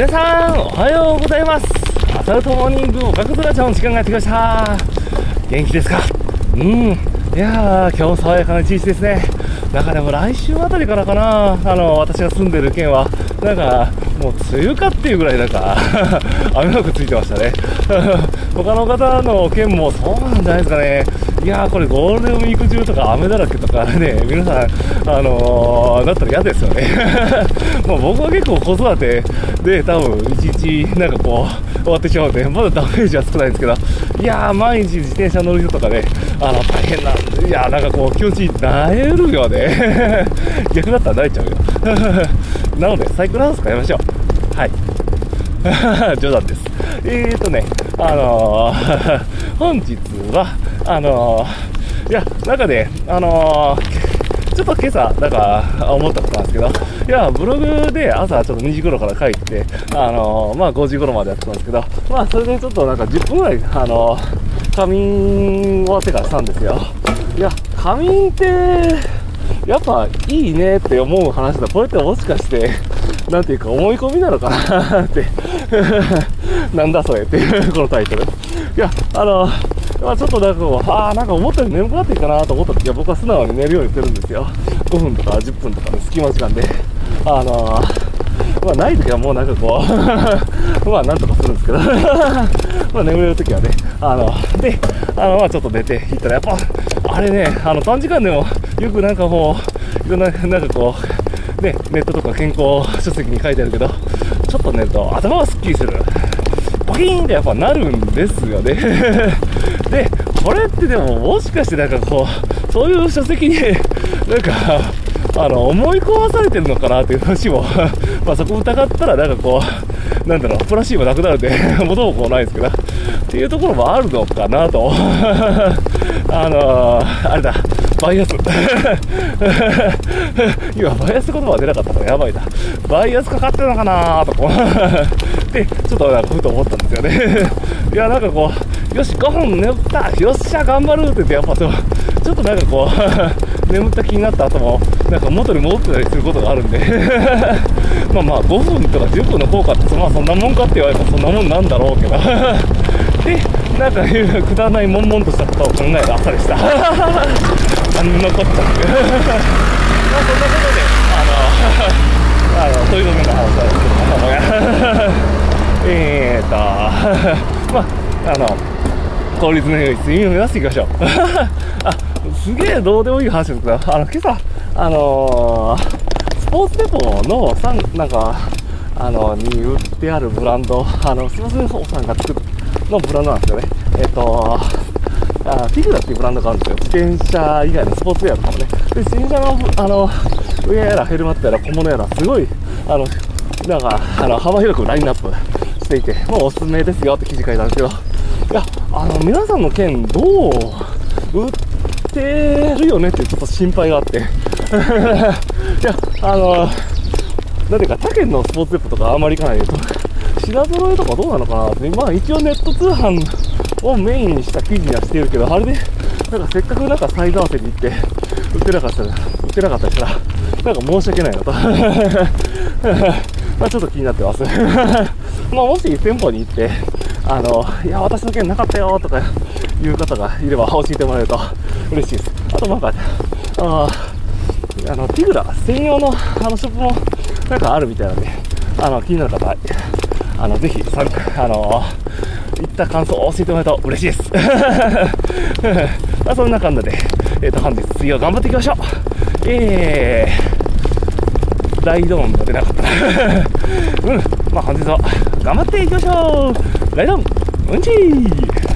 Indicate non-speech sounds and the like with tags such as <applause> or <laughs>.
皆さん、おはようございます。アサルトモーニングおかくずらちゃんの時間がやってきました。元気ですか？うん。いやー、今日爽やかな一日ですね。中でも来週あたりからかな、あの、私が住んでる県は、なんか、もう梅雨かっていうぐらいなんか、<laughs> 雨マークついてましたね。<laughs> 他の方の県もそうなんじゃないですかね。いやー、これゴールデンウィーク中とか雨だらけとかね、皆さん、あのー、だったら嫌ですよね。<laughs> まあ僕は結構子育てで多分一日なんかこう終わってしまうので、まだダメージは少ないんですけど、いやー、毎日自転車乗る人とかね、あの、大変なんで、いやー、なんかこう気持ちなえるよね。逆だったら慣れちゃうよ。<laughs> なので、サイクルハウス買いましょう。はい。<laughs> 冗談です。えーとね、あのー、<laughs> 本日は、あのー、いや、中で、あのー、ちょっと今朝、なんか、思ったことなんですけど、いや、ブログで朝ちょっと2時頃から書いて、あの、まあ5時頃までやってたんですけど、まあそれでちょっとなんか10分ぐらい、あの、仮眠終わってからしたんですよ。いや、仮眠って、やっぱいいねって思う話だ。これってもしかして、<laughs> なんていうか思い込みなのかなって。<laughs> なんだそれっていう、このタイトル。いや、あの、まあ、ちょっとなんかこう、ああ、なんか思ったより眠くなってるかなと思った時は僕は素直に寝るようにしてるんですよ。5分とか10分とかの隙間時間で。あのまあ、ない時はもうなんかこう <laughs> まあ、なんとかするんですけどまあ、眠れる時はね、あの、で、あの、まあ、ちょっと寝ていったら、やっぱ、あれね、あの、短時間でも、よくなんかもう、いろんな、なんかこう、ね、ネットとか健康書籍に書いてあるけど、ちょっと寝ると頭がスッキリする。バキーンってやっぱなるんですよね。<laughs> で、これってでももしかしてなんかこう、そういう書籍に、なんか、あの、思い込まされてるのかなっていう話も、<laughs> まあそこ疑ったらなんかこう、なんだろう、プラシーボなくなるんで、<laughs> 元もこうないですけど、っていうところもあるのかなと。あのー、あれだ、バイアス。<laughs> 今、バイアス言葉出なかったからやばいな。バイアスかかってるのかなとこう。<laughs> で、ちょっとなんかふと思ったんですよね。<laughs> いや、なんかこう、よし、5分眠ったよっしゃ、頑張るって言って、やっぱそう、ちょっとなんかこう、眠った気になった後も、なんか元に戻ってたりすることがあるんで、まあまあ、5分とか10分の効果って、まあそんなもんかって言われたらそんなもんなんだろうけど。で、なんかいうくだらない悶々としたことを考える朝でした。なんのこっちゃって。まあそんなことで、あの、あの、そういうの話はですけど、まあまあ、えーと、まあ、あの、効率の良い睡眠を目指していきましょう。あ、すげえどうでもいい話ですけど、あの、今朝、あのー、スポーツデポの、さん、なんか、あの、に売ってあるブランド、あの、すいません、おさんが作る、のブランドなんですよね。えっと、あフィグラっていうブランドがあるんですよ。自転車以外のスポーツウェアとかもね。で、自転車の、あの、ウェアやらヘルメットやら小物やら、すごい、あの、なんか、あの、幅広くラインナップしていて、もうおすすめですよって記事書いたんですけど、いや、あの、皆さんの件、どう、売ってるよねってちょっと心配があって。<laughs> いや、あの、なんていうか、他県のスポーツデポとかあんまり行かないでと、品揃えとかどうなのかなって、まあ一応ネット通販をメインにした記事にはしてるけど、あれで、なんかせっかくなんかサイズ合わせに行って、売ってなかったら、売ってなかったりしたら、なんか申し訳ないなと。<laughs> まあちょっと気になってます。<laughs> まあもし店舗に行って、あの、いや、私の件なかったよとかいう方がいれば教えてもらえると嬉しいです。あとなんか、ああの、ティグラ専用のあのショップもなんかあるみたいなんで、あの、気になる方は、あの、ぜひ参加、あの、行った感想を教えてもらえると嬉しいです。<laughs> まあ、そんな感じで、えっ、ー、と、本日次は頑張っていきましょう。えー、大ドーンが出なかったな。<laughs> うん。まあ、本日は頑張っていきましょう。大ドーン、うんちー